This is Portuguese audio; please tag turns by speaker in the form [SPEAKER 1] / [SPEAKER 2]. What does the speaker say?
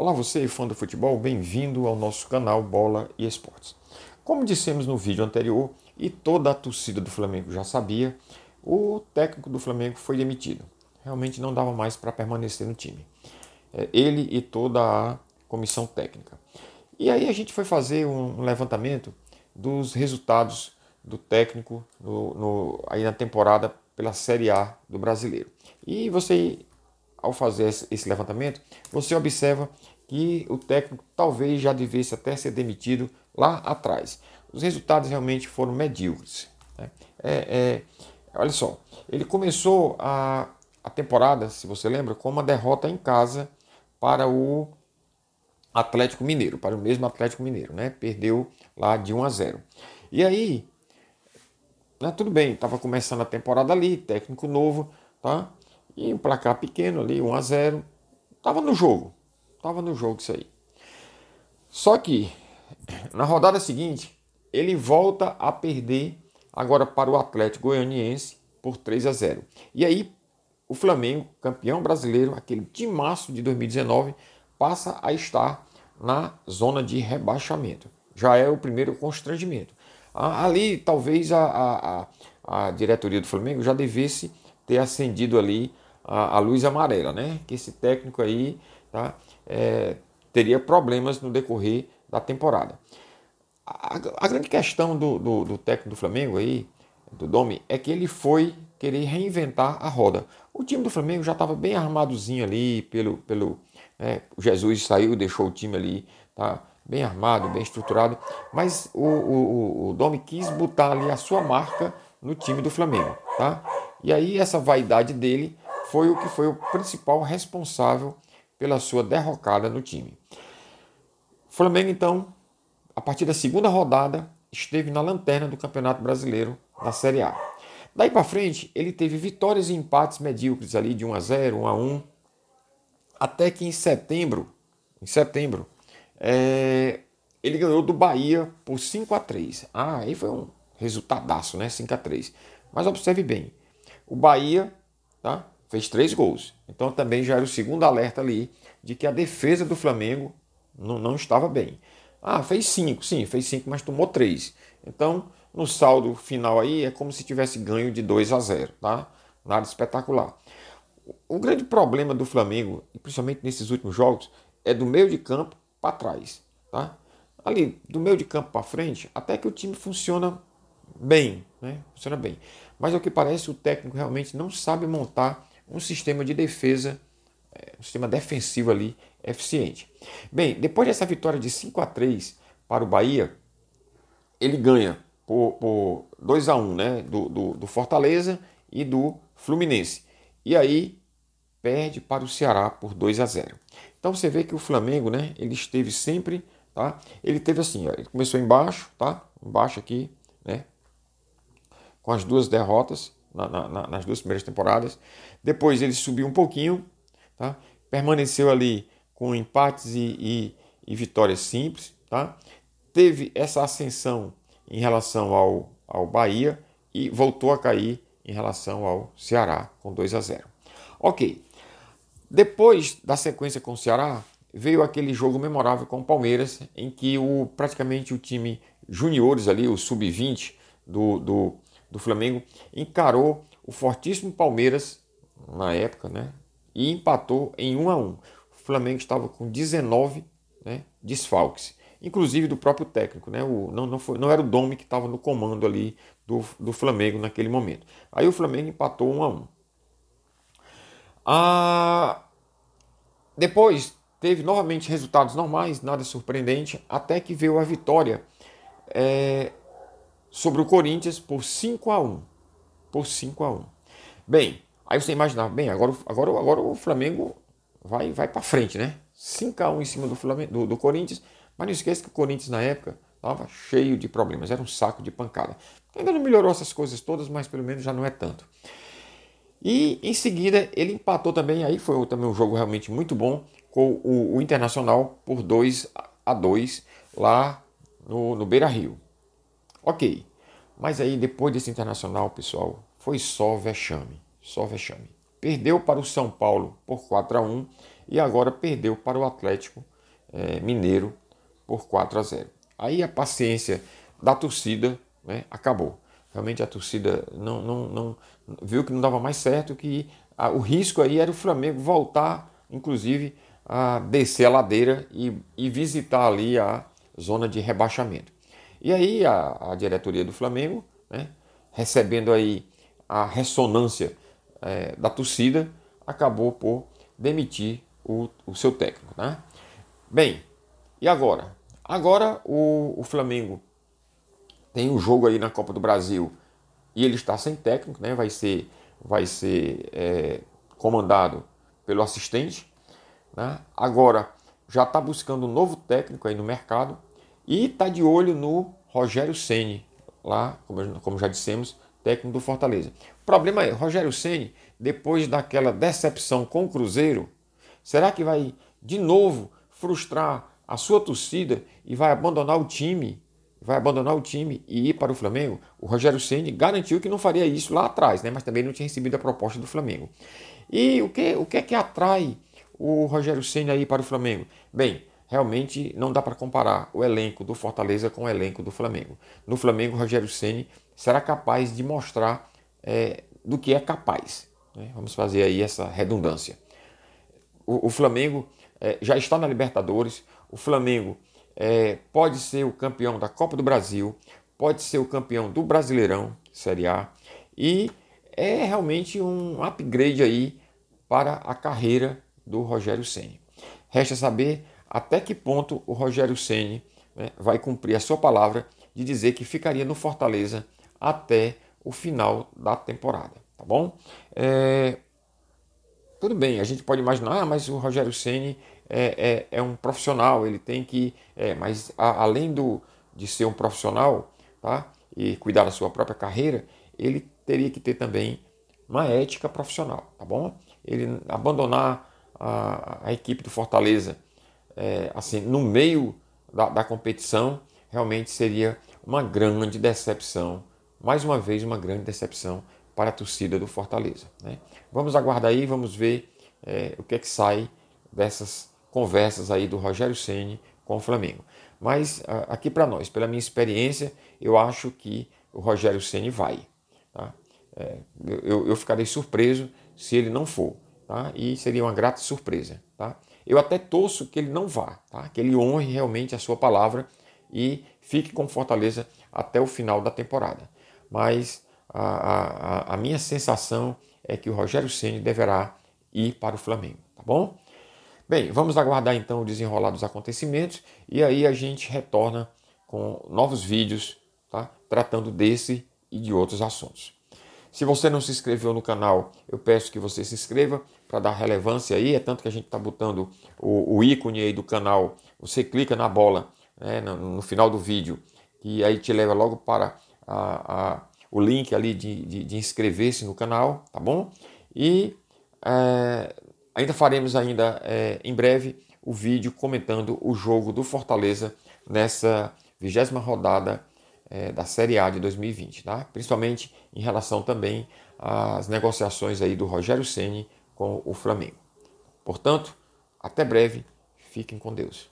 [SPEAKER 1] Olá você, fã do futebol, bem-vindo ao nosso canal Bola e Esportes. Como dissemos no vídeo anterior, e toda a torcida do Flamengo já sabia, o técnico do Flamengo foi demitido. Realmente não dava mais para permanecer no time. É, ele e toda a comissão técnica. E aí a gente foi fazer um levantamento dos resultados do técnico no, no, aí na temporada pela Série A do Brasileiro. E você ao fazer esse levantamento, você observa que o técnico talvez já devesse até ser demitido lá atrás. Os resultados realmente foram medíocres. Né? É, é, olha só, ele começou a, a temporada, se você lembra, com uma derrota em casa para o Atlético Mineiro, para o mesmo Atlético Mineiro, né? Perdeu lá de 1 a 0. E aí, né, tudo bem, estava começando a temporada ali, técnico novo, tá? E um placar pequeno ali, 1 a 0 Tava no jogo. Tava no jogo isso aí. Só que na rodada seguinte, ele volta a perder agora para o Atlético Goianiense por 3 a 0. E aí o Flamengo, campeão brasileiro, aquele timaço de 2019, passa a estar na zona de rebaixamento. Já é o primeiro constrangimento. Ali talvez a, a, a, a diretoria do Flamengo já devesse ter acendido ali a, a luz amarela, né? Que esse técnico aí tá, é, teria problemas no decorrer da temporada. A, a grande questão do, do, do, técnico do Flamengo aí, do Domi, é que ele foi querer reinventar a roda. O time do Flamengo já estava bem armadozinho ali, pelo, pelo né, o Jesus saiu, deixou o time ali, tá bem armado, bem estruturado, mas o, o, o Domi quis botar ali a sua marca no time do Flamengo, tá? E aí essa vaidade dele foi o que foi o principal responsável pela sua derrocada no time. O Flamengo, então, a partir da segunda rodada, esteve na lanterna do Campeonato Brasileiro da Série A. Daí para frente, ele teve vitórias e empates medíocres ali de 1 a 0, 1 a 1, até que em setembro, em setembro, é, ele ganhou do Bahia por 5 a 3. Ah, aí foi um resultadaço, né? 5 a 3. Mas observe bem, o Bahia, tá? Fez três gols. Então também já era o segundo alerta ali de que a defesa do Flamengo não, não estava bem. Ah, fez cinco, sim, fez cinco, mas tomou três. Então, no saldo final aí é como se tivesse ganho de 2 a 0, tá? Nada espetacular. O grande problema do Flamengo, e principalmente nesses últimos jogos, é do meio de campo para trás, tá? Ali, do meio de campo para frente, até que o time funciona bem, né? Funciona bem. Mas ao que parece, o técnico realmente não sabe montar um sistema de defesa, é, um sistema defensivo ali eficiente. Bem, depois dessa vitória de 5 a 3 para o Bahia, ele ganha por, por 2 a 1 né, do, do, do Fortaleza e do Fluminense. E aí perde para o Ceará por 2 a 0. Então você vê que o Flamengo, né, ele esteve sempre, tá? Ele teve assim, ó, ele começou embaixo, tá? Embaixo aqui, né? Com as duas derrotas, na, na, nas duas primeiras temporadas. Depois ele subiu um pouquinho, tá? permaneceu ali com empates e, e, e vitórias simples. Tá? Teve essa ascensão em relação ao, ao Bahia e voltou a cair em relação ao Ceará com 2 a 0. Ok. Depois da sequência com o Ceará, veio aquele jogo memorável com o Palmeiras, em que o, praticamente o time juniores ali, o sub-20 do, do, do Flamengo encarou o fortíssimo Palmeiras na época, né? E empatou em 1 a 1. O Flamengo estava com 19 né, desfalques, inclusive do próprio técnico, né? O, não, não, foi, não era o Domi que estava no comando ali do, do Flamengo naquele momento. Aí o Flamengo empatou 1 a 1. Ah, depois teve novamente resultados normais, nada surpreendente, até que veio a vitória é, sobre o Corinthians por 5 a 1 Por 5 a 1 Bem, aí você imaginava, bem, agora, agora, agora o Flamengo vai, vai para frente, né? 5 a 1 em cima do, Flamengo, do, do Corinthians, mas não esqueça que o Corinthians na época estava cheio de problemas, era um saco de pancada. Ainda não melhorou essas coisas todas, mas pelo menos já não é tanto. E em seguida ele empatou também, aí foi também um jogo realmente muito bom, com o, o Internacional por 2 a 2 lá no, no Beira Rio. Ok, mas aí depois desse internacional, pessoal, foi só vexame, só vexame. Perdeu para o São Paulo por 4 a 1 e agora perdeu para o Atlético é, Mineiro por 4 a 0. Aí a paciência da torcida né, acabou. Realmente a torcida não, não, não viu que não dava mais certo, que a, o risco aí era o Flamengo voltar, inclusive, a descer a ladeira e, e visitar ali a zona de rebaixamento. E aí a, a diretoria do Flamengo, né, recebendo aí a ressonância é, da torcida, acabou por demitir o, o seu técnico. Né? Bem, e agora? Agora o, o Flamengo tem um jogo aí na Copa do Brasil e ele está sem técnico, né? vai ser, vai ser é, comandado pelo assistente. Né? Agora já está buscando um novo técnico aí no mercado e está de olho no Rogério Ceni lá, como, já dissemos, técnico do Fortaleza. O problema é, Rogério Ceni, depois daquela decepção com o Cruzeiro, será que vai de novo frustrar a sua torcida e vai abandonar o time? Vai abandonar o time e ir para o Flamengo? O Rogério Ceni garantiu que não faria isso lá atrás, né? mas também não tinha recebido a proposta do Flamengo. E o que, o que é que atrai o Rogério Ceni aí para o Flamengo? Bem, realmente não dá para comparar o elenco do Fortaleza com o elenco do Flamengo. No Flamengo, Rogério Ceni será capaz de mostrar é, do que é capaz. Né? Vamos fazer aí essa redundância. O, o Flamengo é, já está na Libertadores, o Flamengo é, pode ser o campeão da Copa do Brasil, pode ser o campeão do Brasileirão, Série A, e é realmente um upgrade aí para a carreira do Rogério Ceni. Resta saber até que ponto o Rogério Ceni né, vai cumprir a sua palavra de dizer que ficaria no Fortaleza até o final da temporada, tá bom? É, tudo bem, a gente pode imaginar, ah, mas o Rogério Ceni é, é, é, um profissional, ele tem que, é, mas a, além do, de ser um profissional, tá? E cuidar da sua própria carreira, ele teria que ter também uma ética profissional, tá bom? Ele abandonar a, a equipe do Fortaleza, é, assim, no meio da, da competição, realmente seria uma grande decepção mais uma vez uma grande decepção para a torcida do Fortaleza. Né? Vamos aguardar aí, vamos ver é, o que é que sai dessas conversas aí do Rogério Ceni com o Flamengo. Mas aqui para nós, pela minha experiência, eu acho que o Rogério Ceni vai. Tá? É, eu, eu ficarei surpreso se ele não for, tá? E seria uma grata surpresa, tá? Eu até torço que ele não vá, tá? Que ele honre realmente a sua palavra e fique com Fortaleza até o final da temporada mas a, a, a minha sensação é que o Rogério Ceni deverá ir para o Flamengo, tá bom? Bem, vamos aguardar então o desenrolar dos acontecimentos e aí a gente retorna com novos vídeos, tá? Tratando desse e de outros assuntos. Se você não se inscreveu no canal, eu peço que você se inscreva para dar relevância aí. É tanto que a gente está botando o, o, ícone aí do canal. Você clica na bola né, no, no, final do vídeo e aí te leva logo para a, a, o link ali de, de, de inscrever-se no canal, tá bom? E é, ainda faremos ainda é, em breve o vídeo comentando o jogo do Fortaleza nessa vigésima rodada é, da Série A de 2020, tá? Principalmente em relação também às negociações aí do Rogério Ceni com o Flamengo. Portanto, até breve, fiquem com Deus.